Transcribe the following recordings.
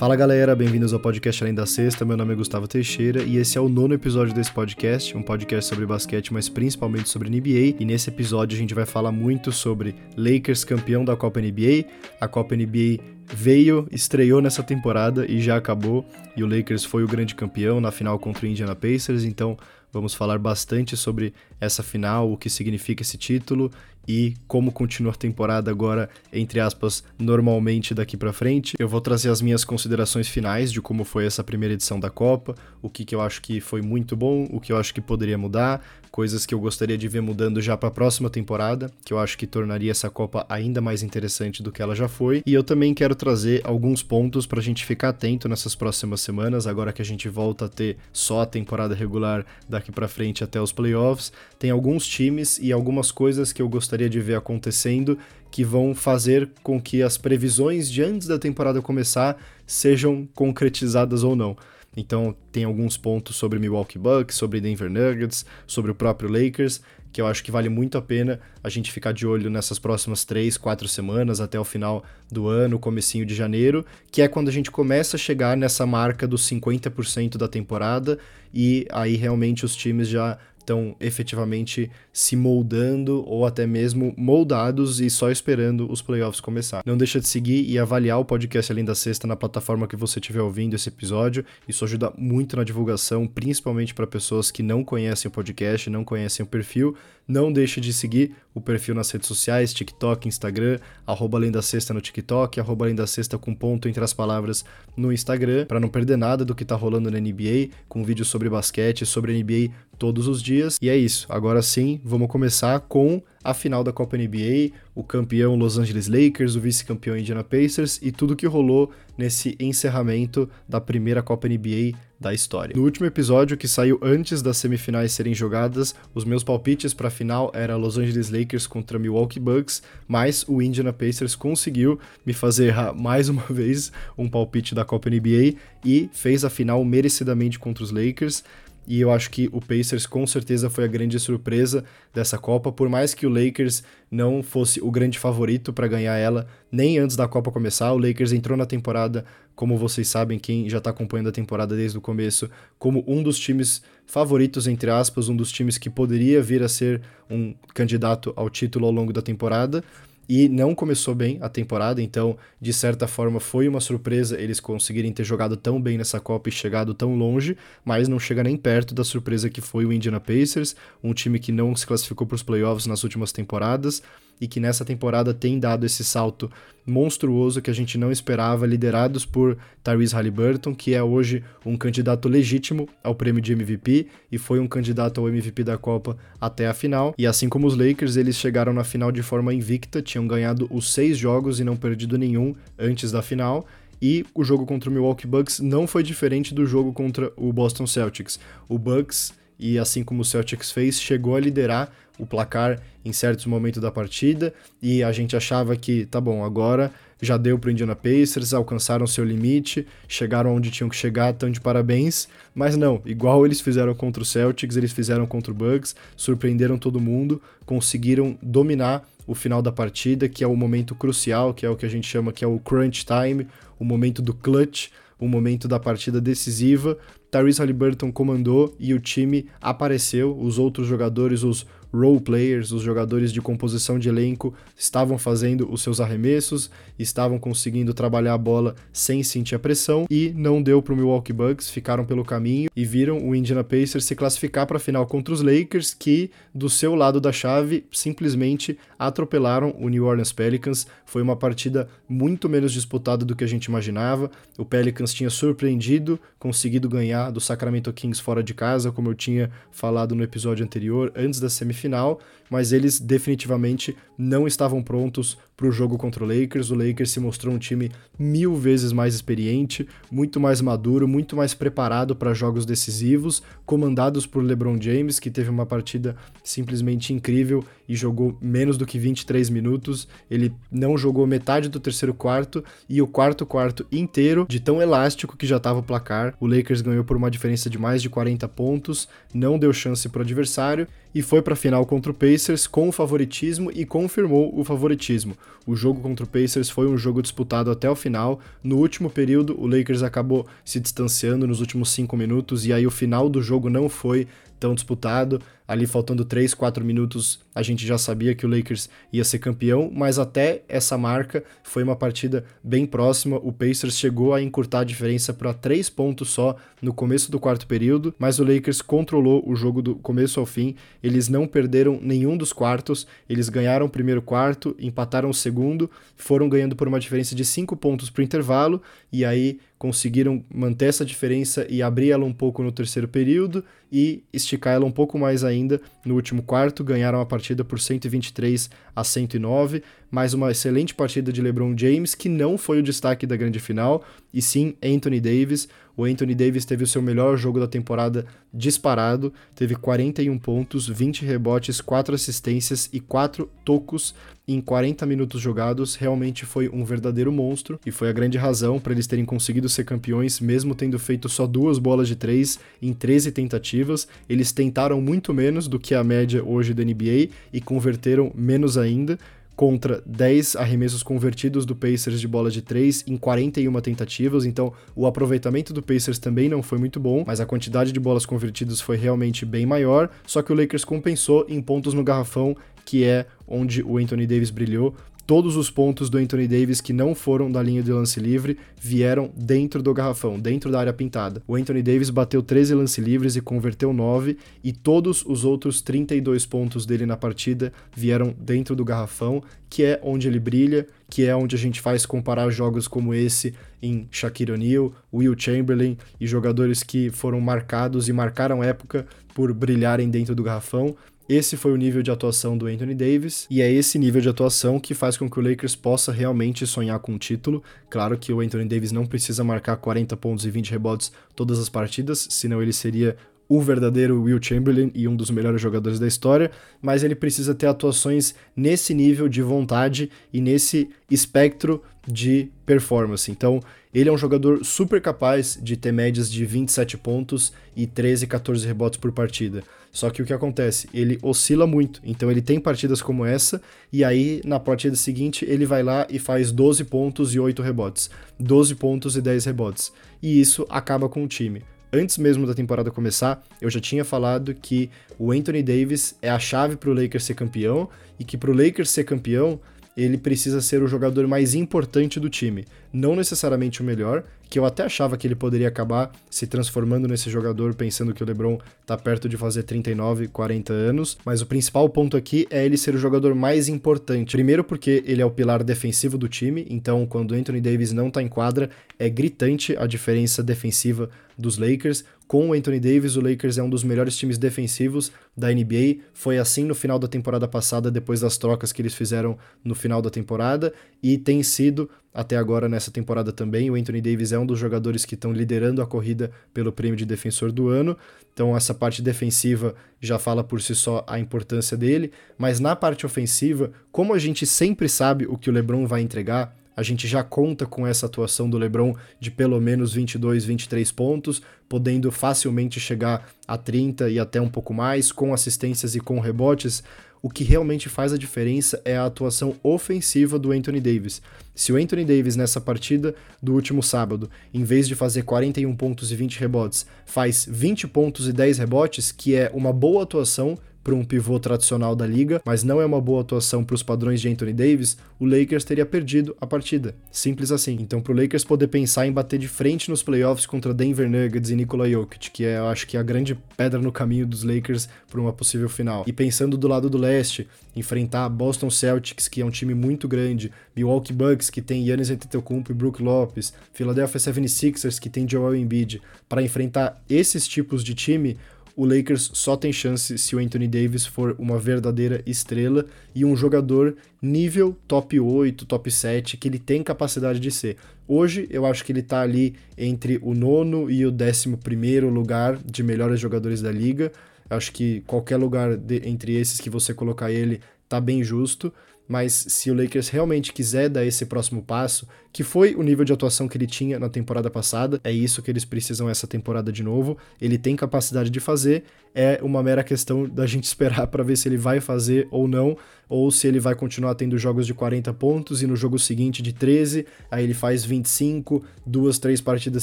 Fala galera, bem-vindos ao podcast Além da Sexta. Meu nome é Gustavo Teixeira e esse é o nono episódio desse podcast, um podcast sobre basquete, mas principalmente sobre NBA. E nesse episódio a gente vai falar muito sobre Lakers campeão da Copa NBA. A Copa NBA veio, estreou nessa temporada e já acabou. E o Lakers foi o grande campeão na final contra o Indiana Pacers. Então vamos falar bastante sobre essa final, o que significa esse título e como continua a temporada agora, entre aspas, normalmente daqui para frente. Eu vou trazer as minhas considerações finais de como foi essa primeira edição da Copa, o que, que eu acho que foi muito bom, o que eu acho que poderia mudar, coisas que eu gostaria de ver mudando já para a próxima temporada, que eu acho que tornaria essa Copa ainda mais interessante do que ela já foi. E eu também quero trazer alguns pontos para a gente ficar atento nessas próximas semanas, agora que a gente volta a ter só a temporada regular daqui para frente até os playoffs. Tem alguns times e algumas coisas que eu gostaria de ver acontecendo que vão fazer com que as previsões de antes da temporada começar sejam concretizadas ou não. Então, tem alguns pontos sobre Milwaukee Bucks, sobre Denver Nuggets, sobre o próprio Lakers, que eu acho que vale muito a pena a gente ficar de olho nessas próximas três, quatro semanas até o final do ano, comecinho de janeiro, que é quando a gente começa a chegar nessa marca dos 50% da temporada e aí realmente os times já estão efetivamente se moldando ou até mesmo moldados e só esperando os playoffs começar. Não deixa de seguir e avaliar o podcast Além da Sexta na plataforma que você estiver ouvindo esse episódio. Isso ajuda muito na divulgação, principalmente para pessoas que não conhecem o podcast, não conhecem o perfil. Não deixe de seguir o perfil nas redes sociais, TikTok, Instagram, arroba Além da Sexta no TikTok, arroba Além da Sexta com ponto entre as palavras no Instagram, para não perder nada do que tá rolando na NBA, com vídeos sobre basquete, sobre NBA todos os dias. E é isso. Agora sim, vamos começar com a final da Copa NBA, o campeão Los Angeles Lakers, o vice-campeão Indiana Pacers e tudo que rolou nesse encerramento da primeira Copa NBA da história. No último episódio, que saiu antes das semifinais serem jogadas, os meus palpites para a final era Los Angeles Lakers contra Milwaukee Bucks, mas o Indiana Pacers conseguiu me fazer errar mais uma vez um palpite da Copa NBA e fez a final merecidamente contra os Lakers e eu acho que o Pacers com certeza foi a grande surpresa dessa Copa, por mais que o Lakers não fosse o grande favorito para ganhar ela, nem antes da Copa começar, o Lakers entrou na temporada, como vocês sabem, quem já está acompanhando a temporada desde o começo, como um dos times favoritos, entre aspas, um dos times que poderia vir a ser um candidato ao título ao longo da temporada e não começou bem a temporada, então, de certa forma, foi uma surpresa eles conseguirem ter jogado tão bem nessa Copa e chegado tão longe, mas não chega nem perto da surpresa que foi o Indiana Pacers, um time que não se classificou para os playoffs nas últimas temporadas e que nessa temporada tem dado esse salto monstruoso que a gente não esperava, liderados por Tyrese Halliburton, que é hoje um candidato legítimo ao prêmio de MVP e foi um candidato ao MVP da Copa até a final. E assim como os Lakers, eles chegaram na final de forma invicta, tinham ganhado os seis jogos e não perdido nenhum antes da final. E o jogo contra o Milwaukee Bucks não foi diferente do jogo contra o Boston Celtics. O Bucks, e assim como o Celtics fez, chegou a liderar o placar em certos momentos da partida e a gente achava que, tá bom, agora já deu para o Indiana Pacers, alcançaram seu limite, chegaram onde tinham que chegar, tão de parabéns, mas não, igual eles fizeram contra o Celtics, eles fizeram contra o Bucks, surpreenderam todo mundo, conseguiram dominar o final da partida, que é o momento crucial, que é o que a gente chama que é o crunch time, o momento do clutch, o momento da partida decisiva. Tyrese Halliburton comandou e o time apareceu, os outros jogadores, os role players, os jogadores de composição de elenco, estavam fazendo os seus arremessos, estavam conseguindo trabalhar a bola sem sentir a pressão e não deu para o Milwaukee Bucks, ficaram pelo caminho e viram o Indiana Pacers se classificar para a final contra os Lakers, que do seu lado da chave simplesmente atropelaram o New Orleans Pelicans. Foi uma partida muito menos disputada do que a gente imaginava. O Pelicans tinha surpreendido, conseguido ganhar do Sacramento Kings fora de casa, como eu tinha falado no episódio anterior, antes da semifinal final, mas eles definitivamente não estavam prontos para o jogo contra o Lakers. O Lakers se mostrou um time mil vezes mais experiente, muito mais maduro, muito mais preparado para jogos decisivos, comandados por LeBron James, que teve uma partida simplesmente incrível e jogou menos do que 23 minutos. Ele não jogou metade do terceiro quarto e o quarto quarto inteiro, de tão elástico que já estava o placar. O Lakers ganhou por uma diferença de mais de 40 pontos, não deu chance para o adversário e foi para a final contra o Pacers com o favoritismo e confirmou o favoritismo. O jogo contra o Pacers foi um jogo disputado até o final. No último período, o Lakers acabou se distanciando nos últimos cinco minutos e aí o final do jogo não foi tão disputado. Ali faltando 3, 4 minutos, a gente já sabia que o Lakers ia ser campeão, mas até essa marca foi uma partida bem próxima. O Pacers chegou a encurtar a diferença para 3 pontos só no começo do quarto período, mas o Lakers controlou o jogo do começo ao fim. Eles não perderam nenhum dos quartos, eles ganharam o primeiro quarto, empataram o segundo, foram ganhando por uma diferença de 5 pontos para o intervalo e aí conseguiram manter essa diferença e abrir ela um pouco no terceiro período e esticar ela um pouco mais ainda no último quarto, ganharam a partida por 123 a 109, mais uma excelente partida de LeBron James, que não foi o destaque da grande final, e sim Anthony Davis. O Anthony Davis teve o seu melhor jogo da temporada disparado, teve 41 pontos, 20 rebotes, 4 assistências e 4 tocos em 40 minutos jogados. Realmente foi um verdadeiro monstro e foi a grande razão para eles terem conseguido ser campeões, mesmo tendo feito só duas bolas de três em 13 tentativas. Eles tentaram muito menos do que a média hoje da NBA e converteram menos ainda contra 10 arremessos convertidos do Pacers de bola de 3 em 41 tentativas, então o aproveitamento do Pacers também não foi muito bom, mas a quantidade de bolas convertidas foi realmente bem maior, só que o Lakers compensou em pontos no garrafão, que é onde o Anthony Davis brilhou, todos os pontos do Anthony Davis que não foram da linha de lance livre vieram dentro do garrafão, dentro da área pintada. O Anthony Davis bateu 13 lance livres e converteu 9, e todos os outros 32 pontos dele na partida vieram dentro do garrafão, que é onde ele brilha, que é onde a gente faz comparar jogos como esse em Shaquille O'Neal, Will Chamberlain e jogadores que foram marcados e marcaram época por brilharem dentro do garrafão. Esse foi o nível de atuação do Anthony Davis, e é esse nível de atuação que faz com que o Lakers possa realmente sonhar com o título. Claro que o Anthony Davis não precisa marcar 40 pontos e 20 rebotes todas as partidas, senão ele seria o verdadeiro Will Chamberlain e um dos melhores jogadores da história, mas ele precisa ter atuações nesse nível de vontade e nesse espectro de performance. Então, ele é um jogador super capaz de ter médias de 27 pontos e 13, 14 rebotes por partida. Só que o que acontece? Ele oscila muito. Então ele tem partidas como essa, e aí na partida seguinte ele vai lá e faz 12 pontos e 8 rebotes. 12 pontos e 10 rebotes. E isso acaba com o time. Antes mesmo da temporada começar, eu já tinha falado que o Anthony Davis é a chave para o Lakers ser campeão e que para o Lakers ser campeão ele precisa ser o jogador mais importante do time, não necessariamente o melhor, que eu até achava que ele poderia acabar se transformando nesse jogador, pensando que o LeBron tá perto de fazer 39, 40 anos, mas o principal ponto aqui é ele ser o jogador mais importante. Primeiro porque ele é o pilar defensivo do time, então quando Anthony Davis não tá em quadra, é gritante a diferença defensiva dos Lakers. Com o Anthony Davis, o Lakers é um dos melhores times defensivos da NBA. Foi assim no final da temporada passada, depois das trocas que eles fizeram no final da temporada, e tem sido até agora nessa temporada também. O Anthony Davis é um dos jogadores que estão liderando a corrida pelo prêmio de defensor do ano. Então, essa parte defensiva já fala por si só a importância dele. Mas na parte ofensiva, como a gente sempre sabe o que o LeBron vai entregar, a gente já conta com essa atuação do LeBron de pelo menos 22, 23 pontos, podendo facilmente chegar a 30 e até um pouco mais, com assistências e com rebotes. O que realmente faz a diferença é a atuação ofensiva do Anthony Davis. Se o Anthony Davis nessa partida do último sábado, em vez de fazer 41 pontos e 20 rebotes, faz 20 pontos e 10 rebotes, que é uma boa atuação para um pivô tradicional da liga, mas não é uma boa atuação para os padrões de Anthony Davis, o Lakers teria perdido a partida. Simples assim. Então, para o Lakers poder pensar em bater de frente nos playoffs contra Denver Nuggets e Nikola Jokic, que é, eu acho que é a grande pedra no caminho dos Lakers para uma possível final. E pensando do lado do leste, enfrentar Boston Celtics, que é um time muito grande, Milwaukee Bucks, que tem Giannis Antetokounmpo e Brook Lopes, Philadelphia 76ers, que tem Joel Embiid, para enfrentar esses tipos de time, o Lakers só tem chance se o Anthony Davis for uma verdadeira estrela e um jogador nível top 8, top 7, que ele tem capacidade de ser. Hoje eu acho que ele tá ali entre o nono e o décimo primeiro lugar de melhores jogadores da liga. Acho que qualquer lugar de, entre esses que você colocar ele tá bem justo mas se o Lakers realmente quiser dar esse próximo passo, que foi o nível de atuação que ele tinha na temporada passada. É isso que eles precisam essa temporada de novo. Ele tem capacidade de fazer, é uma mera questão da gente esperar para ver se ele vai fazer ou não, ou se ele vai continuar tendo jogos de 40 pontos e no jogo seguinte de 13, aí ele faz 25, duas, três partidas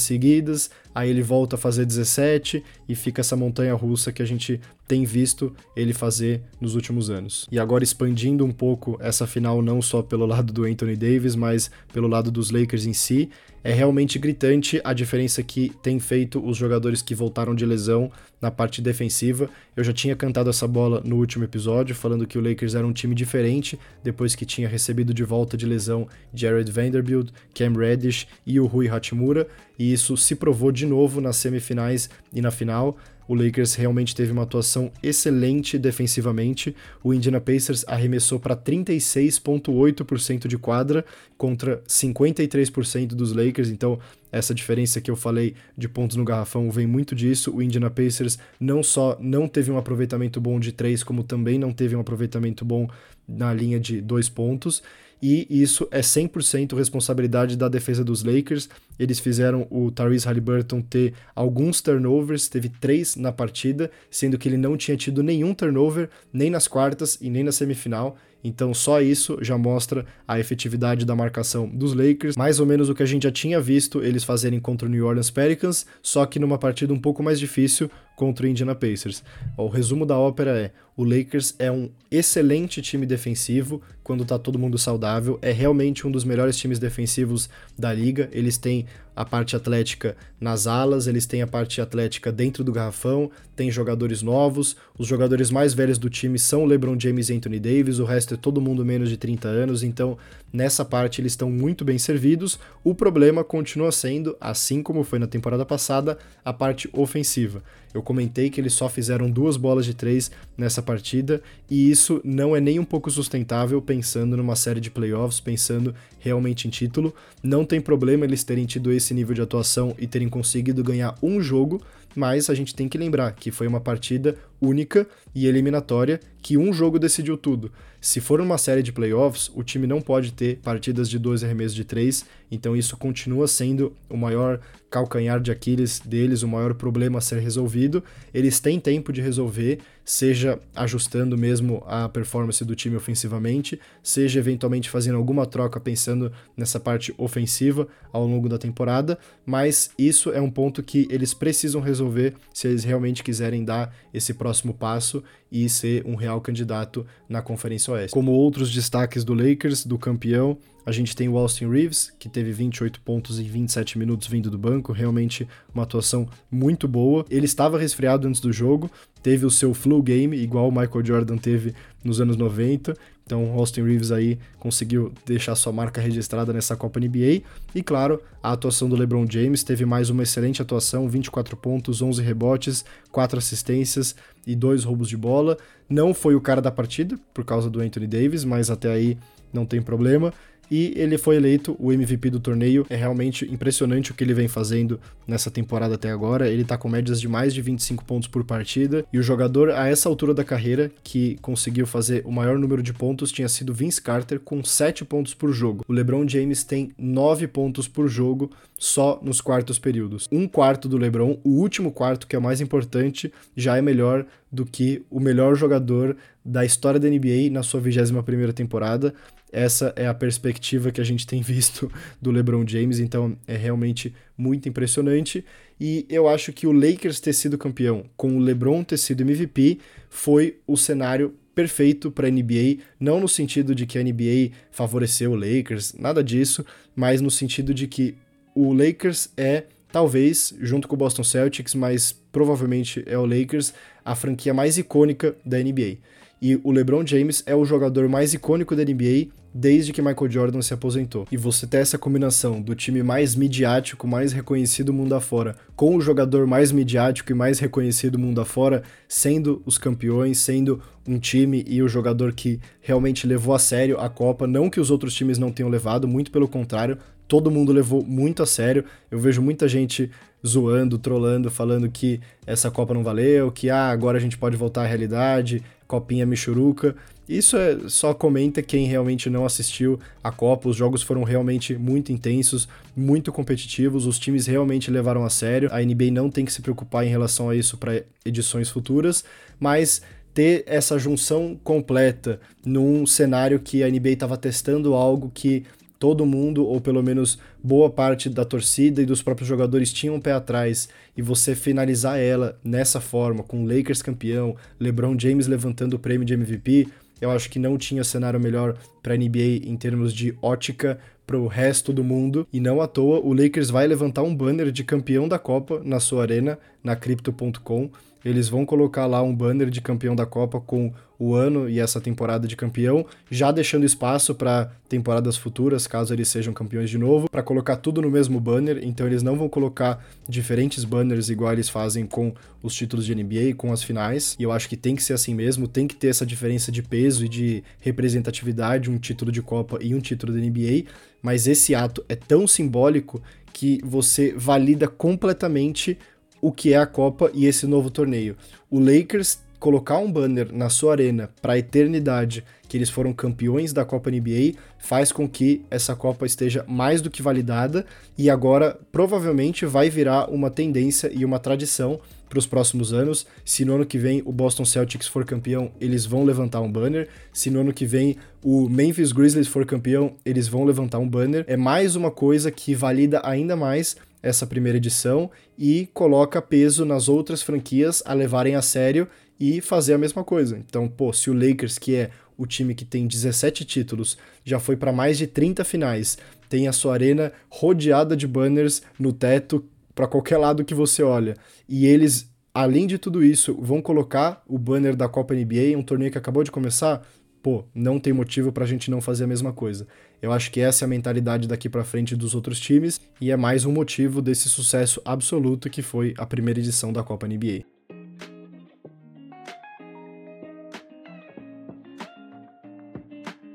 seguidas, aí ele volta a fazer 17 e fica essa montanha russa que a gente tem visto ele fazer nos últimos anos. E agora expandindo um pouco essa final não só pelo lado do Anthony Davis, mas pelo lado dos Lakers em si, é realmente gritante a diferença que tem feito os jogadores que voltaram de lesão na parte defensiva. Eu já tinha cantado essa bola no último episódio, falando que o Lakers era um time diferente depois que tinha recebido de volta de lesão Jared Vanderbilt, Cam Reddish e o Rui Hachimura, e isso se provou de novo nas semifinais e na final. O Lakers realmente teve uma atuação excelente defensivamente. O Indiana Pacers arremessou para 36,8% de quadra contra 53% dos Lakers. Então, essa diferença que eu falei de pontos no garrafão vem muito disso. O Indiana Pacers não só não teve um aproveitamento bom de 3, como também não teve um aproveitamento bom na linha de dois pontos e isso é 100% responsabilidade da defesa dos Lakers. Eles fizeram o Tyrese Halliburton ter alguns turnovers, teve três na partida, sendo que ele não tinha tido nenhum turnover nem nas quartas e nem na semifinal. Então, só isso já mostra a efetividade da marcação dos Lakers, mais ou menos o que a gente já tinha visto eles fazerem contra o New Orleans Pelicans, só que numa partida um pouco mais difícil contra o Indiana Pacers. O resumo da ópera é: o Lakers é um excelente time defensivo quando tá todo mundo saudável, é realmente um dos melhores times defensivos da liga. Eles têm a parte atlética nas alas, eles têm a parte atlética dentro do garrafão, tem jogadores novos, os jogadores mais velhos do time são LeBron James e Anthony Davis, o resto é todo mundo menos de 30 anos, então nessa parte eles estão muito bem servidos. O problema continua sendo, assim como foi na temporada passada, a parte ofensiva. Eu comentei que eles só fizeram duas bolas de três nessa partida e isso não é nem um pouco sustentável pensando numa série de playoffs, pensando realmente em título. Não tem problema eles terem tido esse nível de atuação e terem conseguido ganhar um jogo, mas a gente tem que lembrar que foi uma partida única e eliminatória que um jogo decidiu tudo. Se for uma série de playoffs, o time não pode ter partidas de dois arremessos de três, então isso continua sendo o maior calcanhar de Aquiles deles, o maior problema a ser resolvido. Eles têm tempo de resolver, seja ajustando mesmo a performance do time ofensivamente, seja eventualmente fazendo alguma troca pensando nessa parte ofensiva ao longo da temporada, mas isso é um ponto que eles precisam resolver se eles realmente quiserem dar esse próximo passo e ser um real candidato na Conferência Oeste. Como outros destaques do Lakers, do campeão, a gente tem o Austin Reeves, que teve 28 pontos em 27 minutos vindo do banco, realmente uma atuação muito boa. Ele estava resfriado antes do jogo, teve o seu flu game, igual o Michael Jordan teve nos anos 90. Então, Austin Reeves aí conseguiu deixar sua marca registrada nessa Copa NBA. E claro, a atuação do LeBron James teve mais uma excelente atuação, 24 pontos, 11 rebotes, 4 assistências e 2 roubos de bola. Não foi o cara da partida por causa do Anthony Davis, mas até aí não tem problema e ele foi eleito o MVP do torneio. É realmente impressionante o que ele vem fazendo nessa temporada até agora. Ele tá com médias de mais de 25 pontos por partida e o jogador a essa altura da carreira que conseguiu fazer o maior número de pontos tinha sido Vince Carter com 7 pontos por jogo. O LeBron James tem 9 pontos por jogo só nos quartos períodos. Um quarto do LeBron, o último quarto que é o mais importante, já é melhor do que o melhor jogador da história da NBA na sua 21ª temporada. Essa é a perspectiva que a gente tem visto do LeBron James, então é realmente muito impressionante. E eu acho que o Lakers ter sido campeão com o LeBron ter sido MVP foi o cenário perfeito para a NBA, não no sentido de que a NBA favoreceu o Lakers, nada disso, mas no sentido de que o Lakers é talvez, junto com o Boston Celtics, mas provavelmente é o Lakers, a franquia mais icônica da NBA. E o LeBron James é o jogador mais icônico da NBA desde que Michael Jordan se aposentou. E você ter essa combinação do time mais midiático, mais reconhecido mundo afora, com o jogador mais midiático e mais reconhecido mundo afora, sendo os campeões, sendo um time e o jogador que realmente levou a sério a Copa, não que os outros times não tenham levado, muito pelo contrário, todo mundo levou muito a sério. Eu vejo muita gente zoando, trolando, falando que essa Copa não valeu, que ah, agora a gente pode voltar à realidade, copinha michuruca. Isso é só comenta quem realmente não assistiu a Copa. Os jogos foram realmente muito intensos, muito competitivos. Os times realmente levaram a sério. A NBA não tem que se preocupar em relação a isso para edições futuras, mas ter essa junção completa num cenário que a NBA estava testando algo que todo mundo, ou pelo menos boa parte da torcida e dos próprios jogadores tinham um pé atrás, e você finalizar ela nessa forma, com Lakers campeão, LeBron James levantando o prêmio de MVP, eu acho que não tinha cenário melhor para NBA em termos de ótica para o resto do mundo. E não à toa, o Lakers vai levantar um banner de campeão da Copa na sua arena, na Crypto.com eles vão colocar lá um banner de campeão da Copa com o ano e essa temporada de campeão, já deixando espaço para temporadas futuras, caso eles sejam campeões de novo, para colocar tudo no mesmo banner. Então eles não vão colocar diferentes banners igual eles fazem com os títulos de NBA, com as finais. E eu acho que tem que ser assim mesmo, tem que ter essa diferença de peso e de representatividade, um título de Copa e um título da NBA. Mas esse ato é tão simbólico que você valida completamente o que é a Copa e esse novo torneio. O Lakers colocar um banner na sua arena para a eternidade que eles foram campeões da Copa NBA faz com que essa Copa esteja mais do que validada e agora provavelmente vai virar uma tendência e uma tradição para os próximos anos. Se no ano que vem o Boston Celtics for campeão, eles vão levantar um banner. Se no ano que vem o Memphis Grizzlies for campeão, eles vão levantar um banner. É mais uma coisa que valida ainda mais essa primeira edição e coloca peso nas outras franquias a levarem a sério e fazer a mesma coisa. Então, pô, se o Lakers, que é o time que tem 17 títulos, já foi para mais de 30 finais, tem a sua arena rodeada de banners no teto para qualquer lado que você olha, e eles além de tudo isso, vão colocar o banner da Copa NBA, um torneio que acabou de começar, pô, não tem motivo pra gente não fazer a mesma coisa. Eu acho que essa é a mentalidade daqui para frente dos outros times e é mais um motivo desse sucesso absoluto que foi a primeira edição da Copa NBA.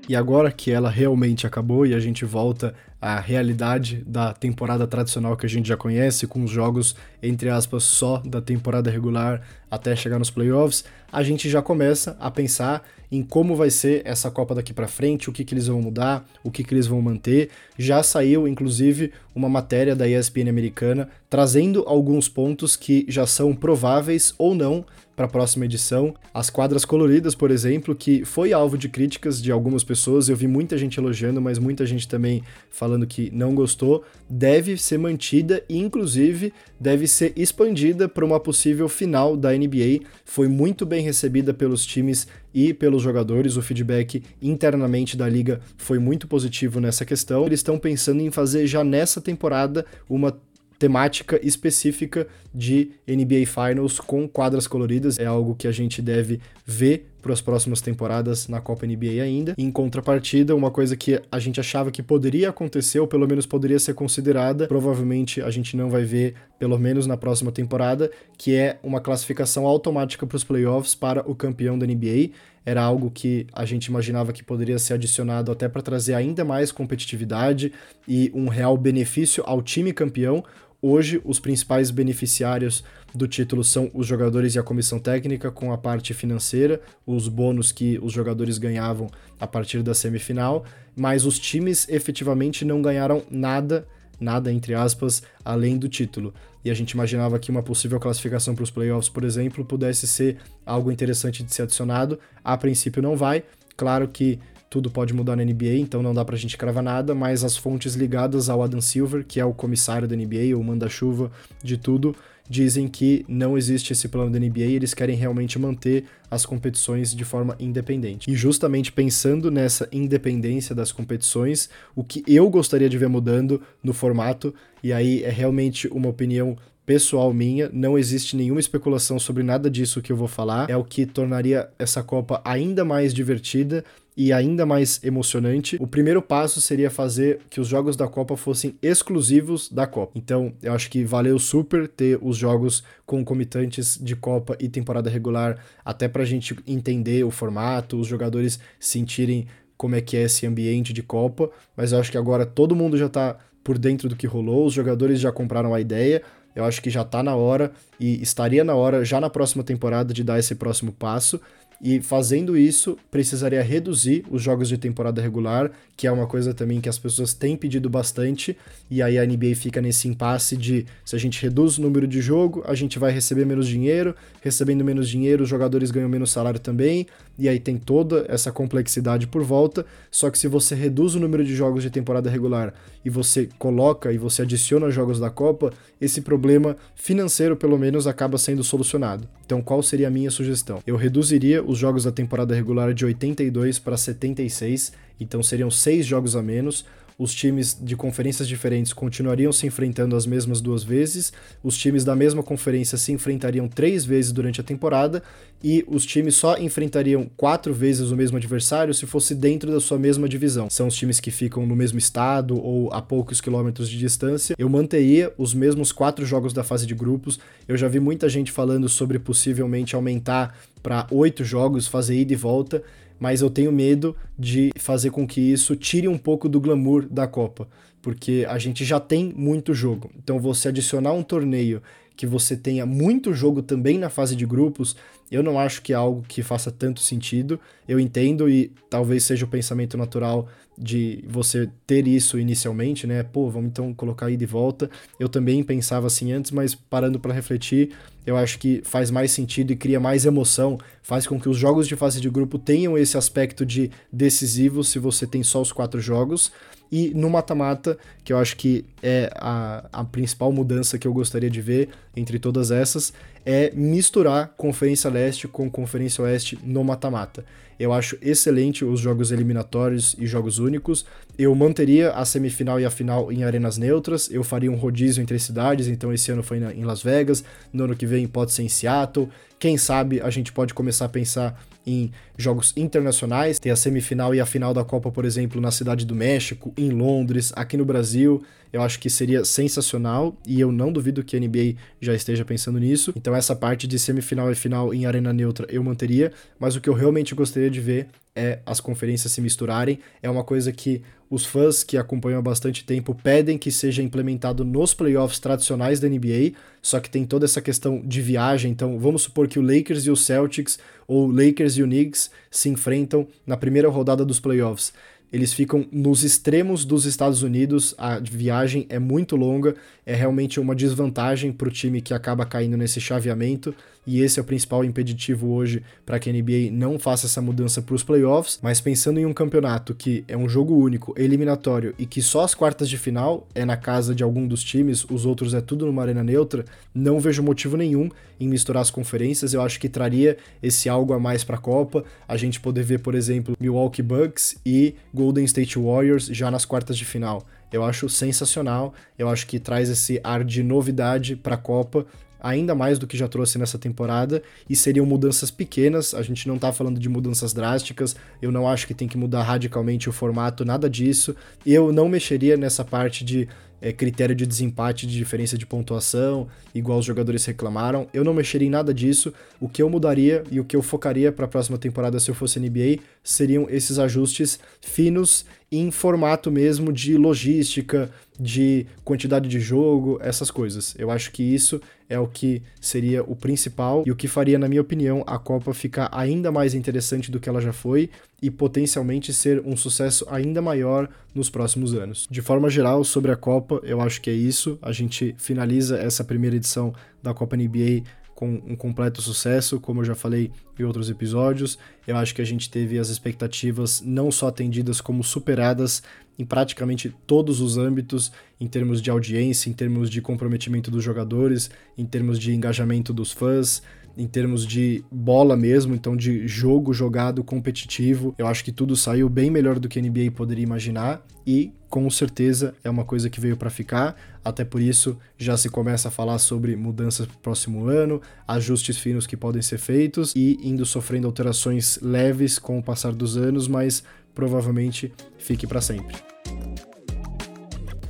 E agora que ela realmente acabou e a gente volta à realidade da temporada tradicional que a gente já conhece, com os jogos, entre aspas, só da temporada regular até chegar nos playoffs, a gente já começa a pensar em como vai ser essa Copa daqui para frente, o que, que eles vão mudar, o que, que eles vão manter. Já saiu, inclusive, uma matéria da ESPN americana trazendo alguns pontos que já são prováveis ou não para a próxima edição. As quadras coloridas, por exemplo, que foi alvo de críticas de algumas pessoas, eu vi muita gente elogiando, mas muita gente também falando que não gostou, deve ser mantida e, inclusive, deve ser expandida para uma possível final da NBA. Foi muito bem recebida pelos times e pelos jogadores. O feedback internamente da liga foi muito positivo nessa questão. Eles estão pensando em fazer já nessa temporada uma temática específica de NBA Finals com quadras coloridas. É algo que a gente deve ver para as próximas temporadas na Copa NBA ainda. Em contrapartida, uma coisa que a gente achava que poderia acontecer, ou pelo menos poderia ser considerada, provavelmente a gente não vai ver, pelo menos na próxima temporada, que é uma classificação automática para os playoffs para o campeão da NBA. Era algo que a gente imaginava que poderia ser adicionado até para trazer ainda mais competitividade e um real benefício ao time campeão. Hoje, os principais beneficiários do título são os jogadores e a comissão técnica, com a parte financeira, os bônus que os jogadores ganhavam a partir da semifinal, mas os times efetivamente não ganharam nada, nada entre aspas, além do título. E a gente imaginava que uma possível classificação para os playoffs, por exemplo, pudesse ser algo interessante de ser adicionado. A princípio não vai. Claro que tudo pode mudar na NBA, então não dá pra gente cravar nada, mas as fontes ligadas ao Adam Silver, que é o comissário da NBA, o manda-chuva de tudo, dizem que não existe esse plano da NBA eles querem realmente manter as competições de forma independente. E justamente pensando nessa independência das competições, o que eu gostaria de ver mudando no formato, e aí é realmente uma opinião pessoal minha, não existe nenhuma especulação sobre nada disso que eu vou falar, é o que tornaria essa Copa ainda mais divertida e ainda mais emocionante, o primeiro passo seria fazer que os jogos da Copa fossem exclusivos da Copa. Então, eu acho que valeu super ter os jogos concomitantes de Copa e temporada regular, até pra gente entender o formato, os jogadores sentirem como é que é esse ambiente de Copa, mas eu acho que agora todo mundo já tá por dentro do que rolou, os jogadores já compraram a ideia, eu acho que já tá na hora e estaria na hora já na próxima temporada de dar esse próximo passo E fazendo isso, precisaria reduzir os jogos de temporada regular, que é uma coisa também que as pessoas têm pedido bastante, e aí a NBA fica nesse impasse de se a gente reduz o número de jogo, a gente vai receber menos dinheiro, recebendo menos dinheiro, os jogadores ganham menos salário também, e aí tem toda essa complexidade por volta. Só que se você reduz o número de jogos de temporada regular e você coloca e você adiciona jogos da Copa, esse problema financeiro, pelo menos, acaba sendo solucionado. Então, qual seria a minha sugestão? Eu reduziria os jogos da temporada regular de 82 para 76, então seriam seis jogos a menos os times de conferências diferentes continuariam se enfrentando as mesmas duas vezes, os times da mesma conferência se enfrentariam três vezes durante a temporada e os times só enfrentariam quatro vezes o mesmo adversário se fosse dentro da sua mesma divisão. São os times que ficam no mesmo estado ou a poucos quilômetros de distância. Eu manteria os mesmos quatro jogos da fase de grupos. Eu já vi muita gente falando sobre possivelmente aumentar para oito jogos, fazer ida e volta mas eu tenho medo de fazer com que isso tire um pouco do glamour da Copa, porque a gente já tem muito jogo. Então você adicionar um torneio que você tenha muito jogo também na fase de grupos, eu não acho que é algo que faça tanto sentido. Eu entendo e talvez seja o pensamento natural de você ter isso inicialmente, né? Pô, vamos então colocar aí de volta. Eu também pensava assim antes, mas parando para refletir, eu acho que faz mais sentido e cria mais emoção, faz com que os jogos de fase de grupo tenham esse aspecto de decisivo se você tem só os quatro jogos. E no mata-mata, que eu acho que é a, a principal mudança que eu gostaria de ver entre todas essas, é misturar Conferência Leste com Conferência Oeste no mata-mata. Eu acho excelente os jogos eliminatórios e jogos únicos. Eu manteria a semifinal e a final em arenas neutras. Eu faria um rodízio entre cidades, então esse ano foi em Las Vegas, no ano que vem pode ser em Seattle. Quem sabe a gente pode começar a pensar em jogos internacionais, ter a semifinal e a final da Copa, por exemplo, na Cidade do México, em Londres, aqui no Brasil. Eu acho que seria sensacional e eu não duvido que a NBA já esteja pensando nisso. Então essa parte de semifinal e final em arena neutra eu manteria, mas o que eu realmente gostaria de ver é as conferências se misturarem. É uma coisa que os fãs que acompanham há bastante tempo pedem que seja implementado nos playoffs tradicionais da NBA, só que tem toda essa questão de viagem. Então, vamos supor que o Lakers e o Celtics, ou Lakers e o Knicks, se enfrentam na primeira rodada dos playoffs. Eles ficam nos extremos dos Estados Unidos, a viagem é muito longa, é realmente uma desvantagem para o time que acaba caindo nesse chaveamento e esse é o principal impeditivo hoje para que a NBA não faça essa mudança para os playoffs. Mas pensando em um campeonato que é um jogo único, eliminatório e que só as quartas de final é na casa de algum dos times, os outros é tudo numa arena neutra, não vejo motivo nenhum em misturar as conferências. Eu acho que traria esse algo a mais para a Copa. A gente poder ver, por exemplo, Milwaukee Bucks e Golden State Warriors já nas quartas de final. Eu acho sensacional. Eu acho que traz esse ar de novidade para a Copa ainda mais do que já trouxe nessa temporada, e seriam mudanças pequenas, a gente não tá falando de mudanças drásticas, eu não acho que tem que mudar radicalmente o formato, nada disso. Eu não mexeria nessa parte de é, critério de desempate de diferença de pontuação, igual os jogadores reclamaram. Eu não mexeria em nada disso. O que eu mudaria e o que eu focaria para a próxima temporada se eu fosse NBA seriam esses ajustes finos em formato mesmo de logística, de quantidade de jogo, essas coisas. Eu acho que isso é o que seria o principal e o que faria, na minha opinião, a Copa ficar ainda mais interessante do que ela já foi e potencialmente ser um sucesso ainda maior nos próximos anos. De forma geral, sobre a Copa, eu acho que é isso. A gente finaliza essa primeira edição da Copa NBA com um completo sucesso, como eu já falei em outros episódios. Eu acho que a gente teve as expectativas não só atendidas, como superadas em praticamente todos os âmbitos, em termos de audiência, em termos de comprometimento dos jogadores, em termos de engajamento dos fãs, em termos de bola mesmo, então de jogo jogado competitivo. Eu acho que tudo saiu bem melhor do que a NBA poderia imaginar e com certeza é uma coisa que veio para ficar. Até por isso já se começa a falar sobre mudanças para o próximo ano, ajustes finos que podem ser feitos e indo sofrendo alterações leves com o passar dos anos, mas provavelmente fique para sempre.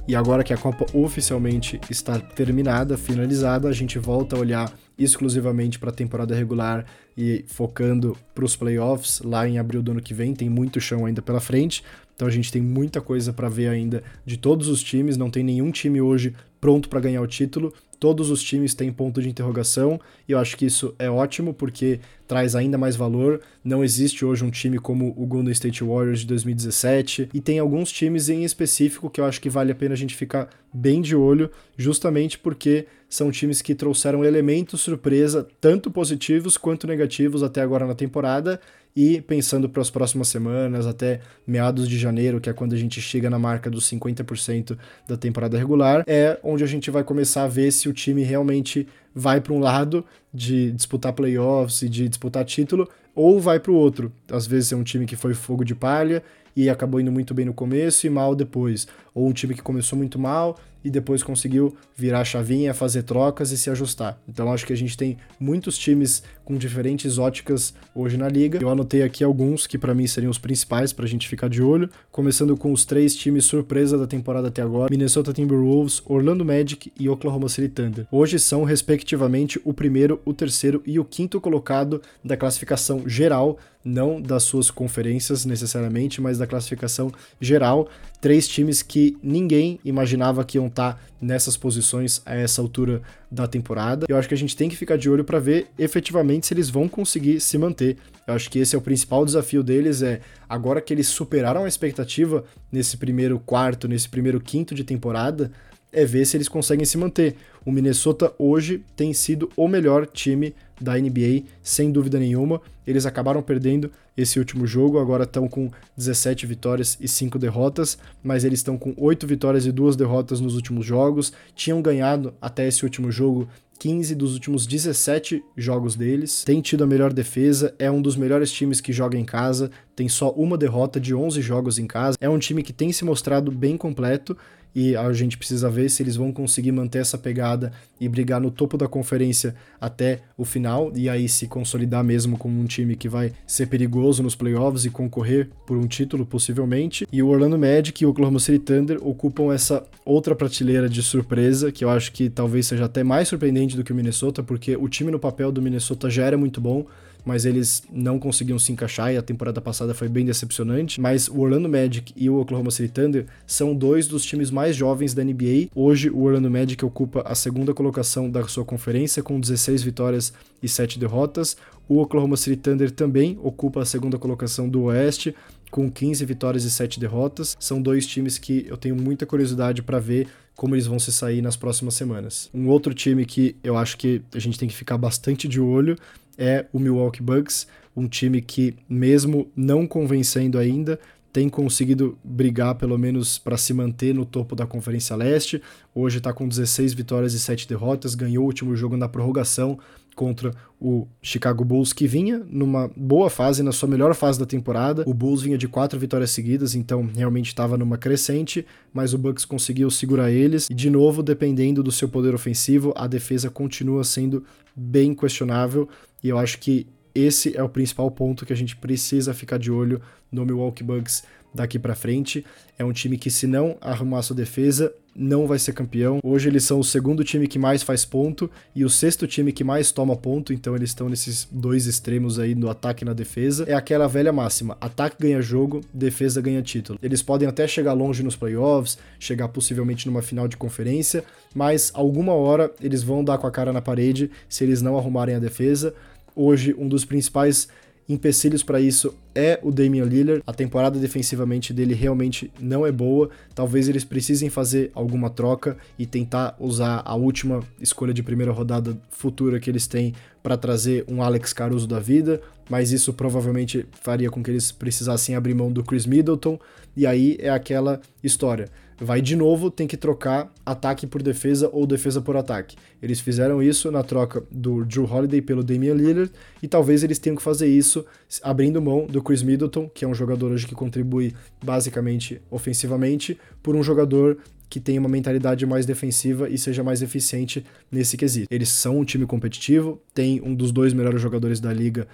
E agora que a Copa oficialmente está terminada, finalizada, a gente volta a olhar exclusivamente para a temporada regular e focando para os playoffs lá em abril do ano que vem. Tem muito chão ainda pela frente, então a gente tem muita coisa para ver ainda de todos os times. Não tem nenhum time hoje pronto para ganhar o título. Todos os times têm ponto de interrogação e eu acho que isso é ótimo porque traz ainda mais valor. Não existe hoje um time como o Golden State Warriors de 2017 e tem alguns times em específico que eu acho que vale a pena a gente ficar bem de olho, justamente porque são times que trouxeram elementos surpresa, tanto positivos quanto negativos até agora na temporada e pensando para as próximas semanas, até meados de janeiro, que é quando a gente chega na marca dos 50% da temporada regular, é onde a gente vai começar a ver se o time realmente vai para um lado de disputar playoffs e de disputar título, ou vai para o outro. Às vezes é um time que foi fogo de palha e acabou indo muito bem no começo e mal depois, ou um time que começou muito mal e depois conseguiu virar a chavinha, fazer trocas e se ajustar. Então acho que a gente tem muitos times com diferentes óticas hoje na liga. Eu anotei aqui alguns que para mim seriam os principais para a gente ficar de olho, começando com os três times surpresa da temporada até agora: Minnesota Timberwolves, Orlando Magic e Oklahoma City Thunder. Hoje são respectivamente o primeiro, o terceiro e o quinto colocado da classificação geral não das suas conferências necessariamente, mas da classificação geral. Três times que ninguém imaginava que iam estar nessas posições a essa altura da temporada. Eu acho que a gente tem que ficar de olho para ver efetivamente se eles vão conseguir se manter. Eu acho que esse é o principal desafio deles é agora que eles superaram a expectativa nesse primeiro quarto, nesse primeiro quinto de temporada, é ver se eles conseguem se manter. O Minnesota hoje tem sido o melhor time da NBA, sem dúvida nenhuma. Eles acabaram perdendo esse último jogo, agora estão com 17 vitórias e 5 derrotas, mas eles estão com 8 vitórias e 2 derrotas nos últimos jogos. Tinham ganhado até esse último jogo 15 dos últimos 17 jogos deles. Tem tido a melhor defesa, é um dos melhores times que joga em casa, tem só uma derrota de 11 jogos em casa. É um time que tem se mostrado bem completo e a gente precisa ver se eles vão conseguir manter essa pegada e brigar no topo da conferência até o final e aí se consolidar mesmo como um time que vai ser perigoso nos playoffs e concorrer por um título possivelmente. E o Orlando Magic e o Oklahoma City Thunder ocupam essa outra prateleira de surpresa que eu acho que talvez seja até mais surpreendente do que o Minnesota, porque o time no papel do Minnesota já era muito bom mas eles não conseguiam se encaixar e a temporada passada foi bem decepcionante. Mas o Orlando Magic e o Oklahoma City Thunder são dois dos times mais jovens da NBA. Hoje o Orlando Magic ocupa a segunda colocação da sua conferência com 16 vitórias e 7 derrotas. O Oklahoma City Thunder também ocupa a segunda colocação do Oeste com 15 vitórias e 7 derrotas. São dois times que eu tenho muita curiosidade para ver como eles vão se sair nas próximas semanas. Um outro time que eu acho que a gente tem que ficar bastante de olho é o Milwaukee Bucks, um time que, mesmo não convencendo ainda, tem conseguido brigar pelo menos para se manter no topo da Conferência Leste. Hoje está com 16 vitórias e 7 derrotas, ganhou o último jogo na prorrogação contra o Chicago Bulls, que vinha numa boa fase, na sua melhor fase da temporada. O Bulls vinha de quatro vitórias seguidas, então realmente estava numa crescente, mas o Bucks conseguiu segurar eles. E de novo, dependendo do seu poder ofensivo, a defesa continua sendo bem questionável. E eu acho que esse é o principal ponto que a gente precisa ficar de olho no Milwaukee Bucks daqui para frente. É um time que se não arrumar sua defesa, não vai ser campeão. Hoje eles são o segundo time que mais faz ponto e o sexto time que mais toma ponto, então eles estão nesses dois extremos aí no ataque e na defesa. É aquela velha máxima: ataque ganha jogo, defesa ganha título. Eles podem até chegar longe nos playoffs, chegar possivelmente numa final de conferência, mas alguma hora eles vão dar com a cara na parede se eles não arrumarem a defesa. Hoje, um dos principais empecilhos para isso é o Damian Lillard. A temporada defensivamente dele realmente não é boa. Talvez eles precisem fazer alguma troca e tentar usar a última escolha de primeira rodada futura que eles têm para trazer um Alex Caruso da vida, mas isso provavelmente faria com que eles precisassem abrir mão do Chris Middleton, e aí é aquela história vai de novo tem que trocar ataque por defesa ou defesa por ataque. Eles fizeram isso na troca do Drew Holiday pelo Damian Lillard e talvez eles tenham que fazer isso abrindo mão do Chris Middleton, que é um jogador hoje que contribui basicamente ofensivamente, por um jogador que tenha uma mentalidade mais defensiva e seja mais eficiente nesse quesito. Eles são um time competitivo, tem um dos dois melhores jogadores da liga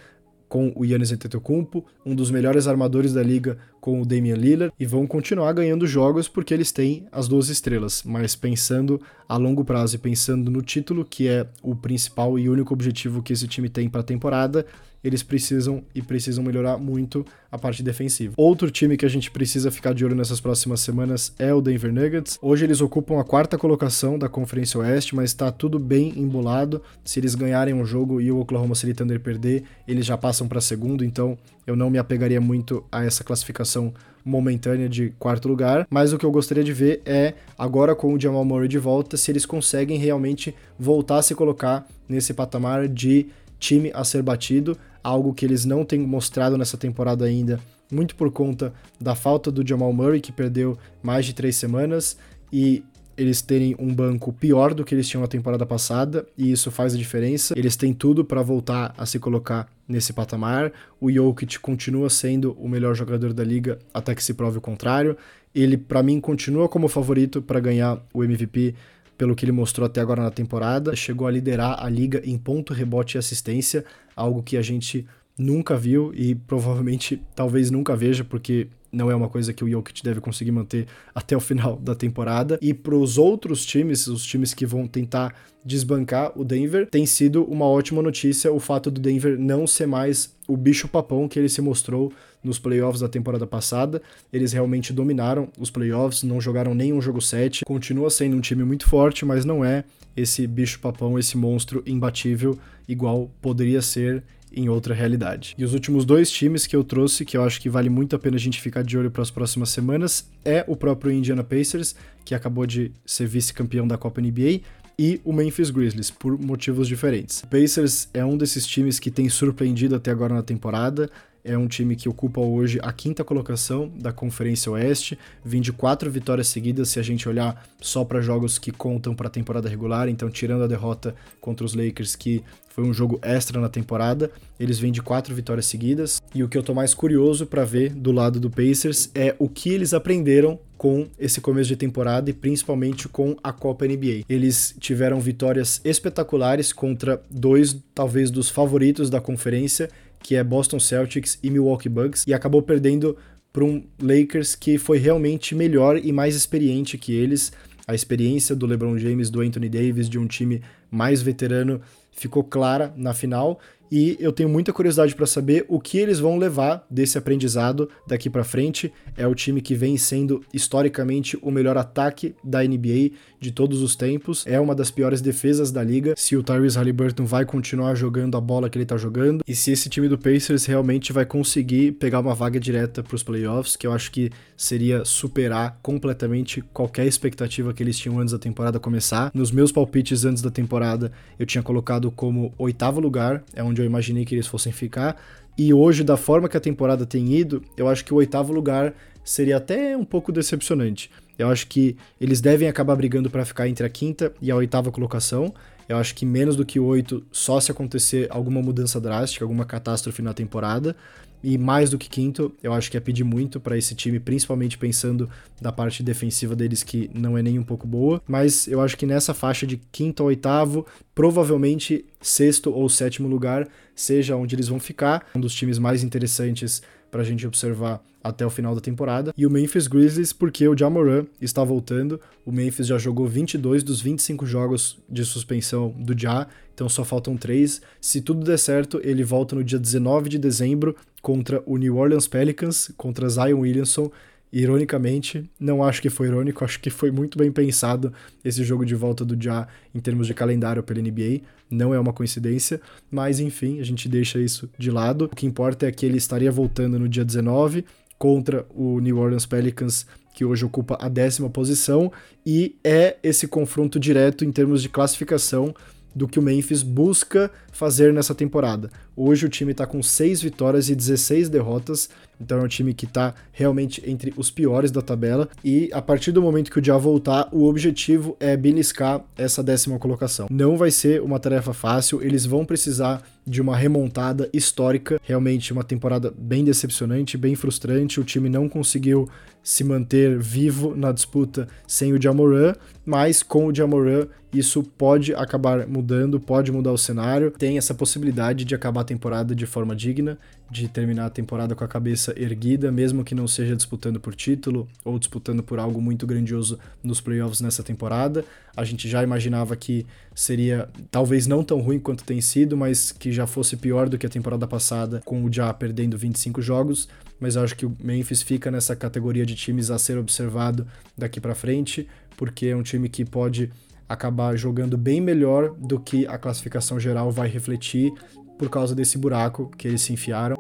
com o Yannis Antetokounmpo, um dos melhores armadores da liga com o Damian Lillard, e vão continuar ganhando jogos porque eles têm as duas estrelas, mas pensando a longo prazo e pensando no título, que é o principal e único objetivo que esse time tem para a temporada, eles precisam e precisam melhorar muito a parte defensiva. Outro time que a gente precisa ficar de olho nessas próximas semanas é o Denver Nuggets. Hoje eles ocupam a quarta colocação da Conferência Oeste, mas está tudo bem embolado. Se eles ganharem um jogo e o Oklahoma City Thunder perder, eles já passam para segundo, então eu não me apegaria muito a essa classificação momentânea de quarto lugar, mas o que eu gostaria de ver é, agora com o Jamal Murray de volta, se eles conseguem realmente voltar a se colocar nesse patamar de time a ser batido, algo que eles não têm mostrado nessa temporada ainda, muito por conta da falta do Jamal Murray, que perdeu mais de três semanas, e eles terem um banco pior do que eles tinham na temporada passada, e isso faz a diferença. Eles têm tudo para voltar a se colocar nesse patamar. O Jokic continua sendo o melhor jogador da liga até que se prove o contrário. Ele, para mim, continua como favorito para ganhar o MVP pelo que ele mostrou até agora na temporada. Chegou a liderar a liga em ponto, rebote e assistência, algo que a gente nunca viu e provavelmente talvez nunca veja, porque não é uma coisa que o Jokic deve conseguir manter até o final da temporada. E para os outros times, os times que vão tentar desbancar o Denver, tem sido uma ótima notícia o fato do Denver não ser mais o bicho papão que ele se mostrou nos playoffs da temporada passada. Eles realmente dominaram os playoffs, não jogaram nenhum jogo 7. Continua sendo um time muito forte, mas não é esse bicho papão, esse monstro imbatível igual poderia ser em outra realidade. E os últimos dois times que eu trouxe, que eu acho que vale muito a pena a gente ficar de olho para as próximas semanas, é o próprio Indiana Pacers, que acabou de ser vice-campeão da Copa NBA, e o Memphis Grizzlies, por motivos diferentes. O Pacers é um desses times que tem surpreendido até agora na temporada, é um time que ocupa hoje a quinta colocação da Conferência Oeste, vem de quatro vitórias seguidas se a gente olhar só para jogos que contam para a temporada regular, então tirando a derrota contra os Lakers, que foi um jogo extra na temporada, eles vêm de quatro vitórias seguidas. E o que eu tô mais curioso para ver do lado do Pacers é o que eles aprenderam com esse começo de temporada e principalmente com a Copa NBA. Eles tiveram vitórias espetaculares contra dois, talvez, dos favoritos da conferência que é Boston Celtics e Milwaukee Bucks, e acabou perdendo para um Lakers que foi realmente melhor e mais experiente que eles. A experiência do LeBron James, do Anthony Davis, de um time mais veterano, ficou clara na final e eu tenho muita curiosidade para saber o que eles vão levar desse aprendizado daqui para frente. É o time que vem sendo historicamente o melhor ataque da NBA de todos os tempos. É uma das piores defesas da liga. Se o Tyrese Halliburton vai continuar jogando a bola que ele tá jogando e se esse time do Pacers realmente vai conseguir pegar uma vaga direta para os playoffs, que eu acho que seria superar completamente qualquer expectativa que eles tinham antes da temporada começar. Nos meus palpites antes da temporada, eu tinha colocado como oitavo lugar, é onde onde eu imaginei que eles fossem ficar. E hoje, da forma que a temporada tem ido, eu acho que o oitavo lugar seria até um pouco decepcionante. Eu acho que eles devem acabar brigando para ficar entre a quinta e a oitava colocação. Eu acho que menos do que oito, só se acontecer alguma mudança drástica, alguma catástrofe na temporada. E mais do que quinto, eu acho que é pedir muito para esse time, principalmente pensando na parte defensiva deles, que não é nem um pouco boa. Mas eu acho que nessa faixa de quinto a oitavo, provavelmente sexto ou sétimo lugar seja onde eles vão ficar. Um dos times mais interessantes para a gente observar até o final da temporada. E o Memphis Grizzlies, porque o Jamoran está voltando. O Memphis já jogou 22 dos 25 jogos de suspensão do Ja, então só faltam 3. Se tudo der certo, ele volta no dia 19 de dezembro contra o New Orleans Pelicans, contra Zion Williamson. Ironicamente, não acho que foi irônico, acho que foi muito bem pensado esse jogo de volta do Ja em termos de calendário pela NBA. Não é uma coincidência, mas enfim, a gente deixa isso de lado. O que importa é que ele estaria voltando no dia 19 contra o New Orleans Pelicans, que hoje ocupa a décima posição, e é esse confronto direto em termos de classificação do que o Memphis busca fazer nessa temporada. Hoje o time está com 6 vitórias e 16 derrotas, então é um time que está realmente entre os piores da tabela. E a partir do momento que o Dia voltar, o objetivo é beliscar essa décima colocação. Não vai ser uma tarefa fácil, eles vão precisar de uma remontada histórica. Realmente uma temporada bem decepcionante, bem frustrante. O time não conseguiu se manter vivo na disputa sem o Jamoran, mas com o Jamoran isso pode acabar mudando, pode mudar o cenário. Tem essa possibilidade de acabar a temporada de forma digna, de terminar a temporada com a cabeça erguida, mesmo que não seja disputando por título ou disputando por algo muito grandioso nos playoffs nessa temporada. A gente já imaginava que seria talvez não tão ruim quanto tem sido, mas que já fosse pior do que a temporada passada, com o Já perdendo 25 jogos. Mas acho que o Memphis fica nessa categoria de times a ser observado daqui para frente, porque é um time que pode acabar jogando bem melhor do que a classificação geral vai refletir por causa desse buraco que eles se enfiaram.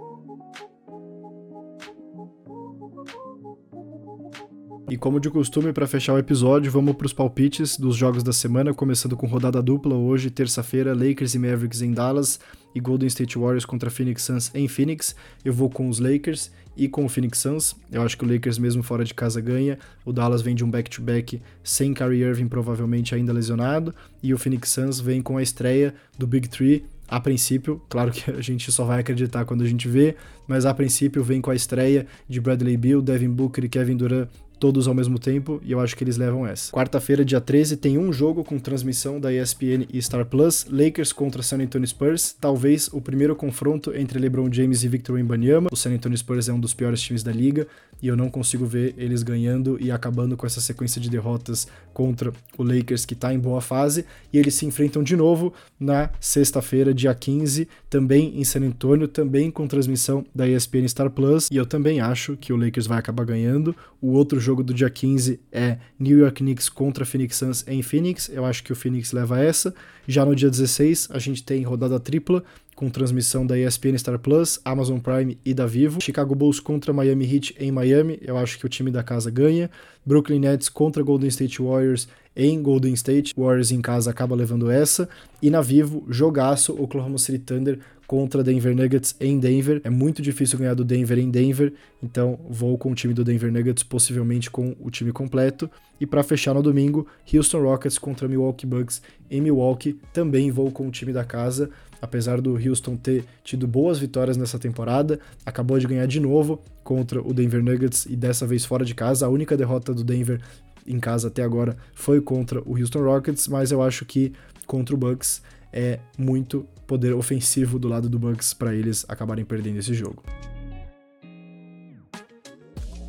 E como de costume, para fechar o episódio, vamos para os palpites dos jogos da semana, começando com rodada dupla hoje, terça-feira, Lakers e Mavericks em Dallas e Golden State Warriors contra Phoenix Suns em Phoenix. Eu vou com os Lakers e com o Phoenix Suns. Eu acho que o Lakers mesmo fora de casa ganha. O Dallas vem de um back-to-back -back sem Kyrie Irving provavelmente ainda lesionado e o Phoenix Suns vem com a estreia do Big Three a princípio, claro que a gente só vai acreditar quando a gente vê, mas a princípio vem com a estreia de Bradley Beal, Devin Booker e Kevin Durant todos ao mesmo tempo, e eu acho que eles levam essa. Quarta-feira, dia 13, tem um jogo com transmissão da ESPN e Star Plus, Lakers contra San Antonio Spurs, talvez o primeiro confronto entre LeBron James e Victor Wembanyama. O San Antonio Spurs é um dos piores times da liga, e eu não consigo ver eles ganhando e acabando com essa sequência de derrotas contra o Lakers que está em boa fase, e eles se enfrentam de novo na sexta-feira, dia 15, também em San Antonio, também com transmissão da ESPN Star Plus, e eu também acho que o Lakers vai acabar ganhando. O outro jogo do dia 15 é New York Knicks contra Phoenix Suns em Phoenix. Eu acho que o Phoenix leva essa. Já no dia 16, a gente tem rodada tripla com transmissão da ESPN Star Plus, Amazon Prime e da Vivo. Chicago Bulls contra Miami Heat em Miami. Eu acho que o time da casa ganha. Brooklyn Nets contra Golden State Warriors em Golden State. Warriors em casa acaba levando essa. E na Vivo, jogaço Oklahoma City Thunder contra Denver Nuggets em Denver. É muito difícil ganhar do Denver em Denver, então vou com o time do Denver Nuggets, possivelmente com o time completo. E para fechar no domingo, Houston Rockets contra Milwaukee Bucks em Milwaukee, também vou com o time da casa. Apesar do Houston ter tido boas vitórias nessa temporada, acabou de ganhar de novo contra o Denver Nuggets e dessa vez fora de casa. A única derrota do Denver em casa até agora foi contra o Houston Rockets, mas eu acho que contra o Bucks é muito poder ofensivo do lado do Bucks para eles acabarem perdendo esse jogo.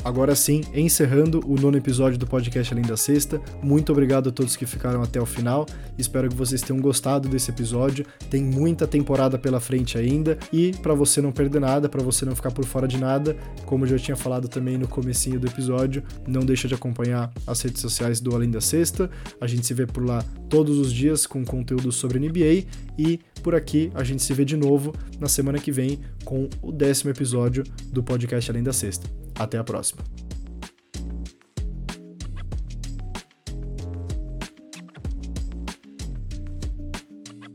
Agora sim, encerrando o nono episódio do podcast Além da Sexta. Muito obrigado a todos que ficaram até o final. Espero que vocês tenham gostado desse episódio. Tem muita temporada pela frente ainda e para você não perder nada, para você não ficar por fora de nada, como eu já tinha falado também no comecinho do episódio, não deixa de acompanhar as redes sociais do Além da Sexta. A gente se vê por lá todos os dias com conteúdo sobre NBA e por aqui a gente se vê de novo na semana que vem com o décimo episódio do podcast Além da Sexta. Até a próxima.